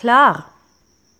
klar